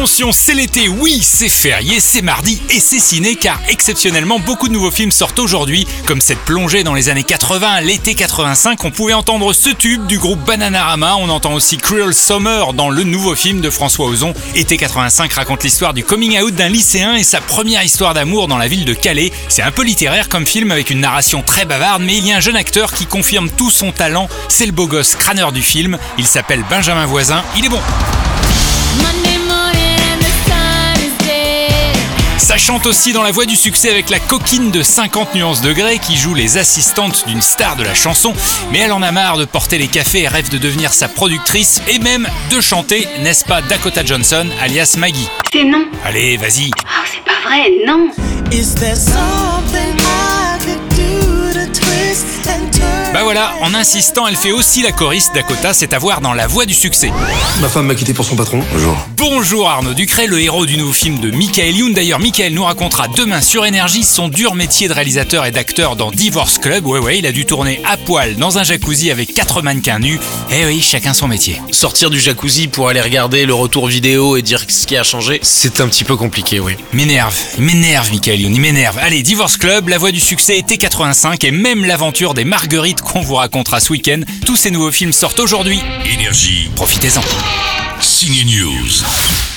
Attention, c'est l'été, oui, c'est férié, c'est mardi et c'est ciné car exceptionnellement beaucoup de nouveaux films sortent aujourd'hui, comme cette plongée dans les années 80, l'été 85, on pouvait entendre ce tube du groupe Bananarama, on entend aussi Cruel Summer dans le nouveau film de François Ozon. Été 85 raconte l'histoire du coming out d'un lycéen et sa première histoire d'amour dans la ville de Calais. C'est un peu littéraire comme film avec une narration très bavarde, mais il y a un jeune acteur qui confirme tout son talent, c'est le beau gosse crâneur du film, il s'appelle Benjamin Voisin, il est bon. Ça chante aussi dans la voie du succès avec la coquine de 50 nuances degrés qui joue les assistantes d'une star de la chanson, mais elle en a marre de porter les cafés et rêve de devenir sa productrice et même de chanter, n'est-ce pas Dakota Johnson alias Maggie? C'est non. Allez, vas-y. Oh, c'est pas vrai, non. Bah voilà, en insistant, elle fait aussi la choriste Dakota, c'est à voir dans La Voix du Succès. Ma femme m'a quitté pour son patron. Bonjour. Bonjour Arnaud Ducret, le héros du nouveau film de Michael Youn. D'ailleurs, Michael nous racontera demain sur Énergie son dur métier de réalisateur et d'acteur dans Divorce Club. Ouais, ouais, il a dû tourner à poil dans un jacuzzi avec quatre mannequins nus. Eh oui, chacun son métier. Sortir du jacuzzi pour aller regarder le retour vidéo et dire ce qui a changé, c'est un petit peu compliqué, oui. M'énerve, il m'énerve Michael Youn, il m'énerve. Allez, Divorce Club, La Voix du Succès était 85 et même l'aventure des marguerites qu'on vous racontera ce week-end. Tous ces nouveaux films sortent aujourd'hui. Énergie. Profitez-en. Signe News.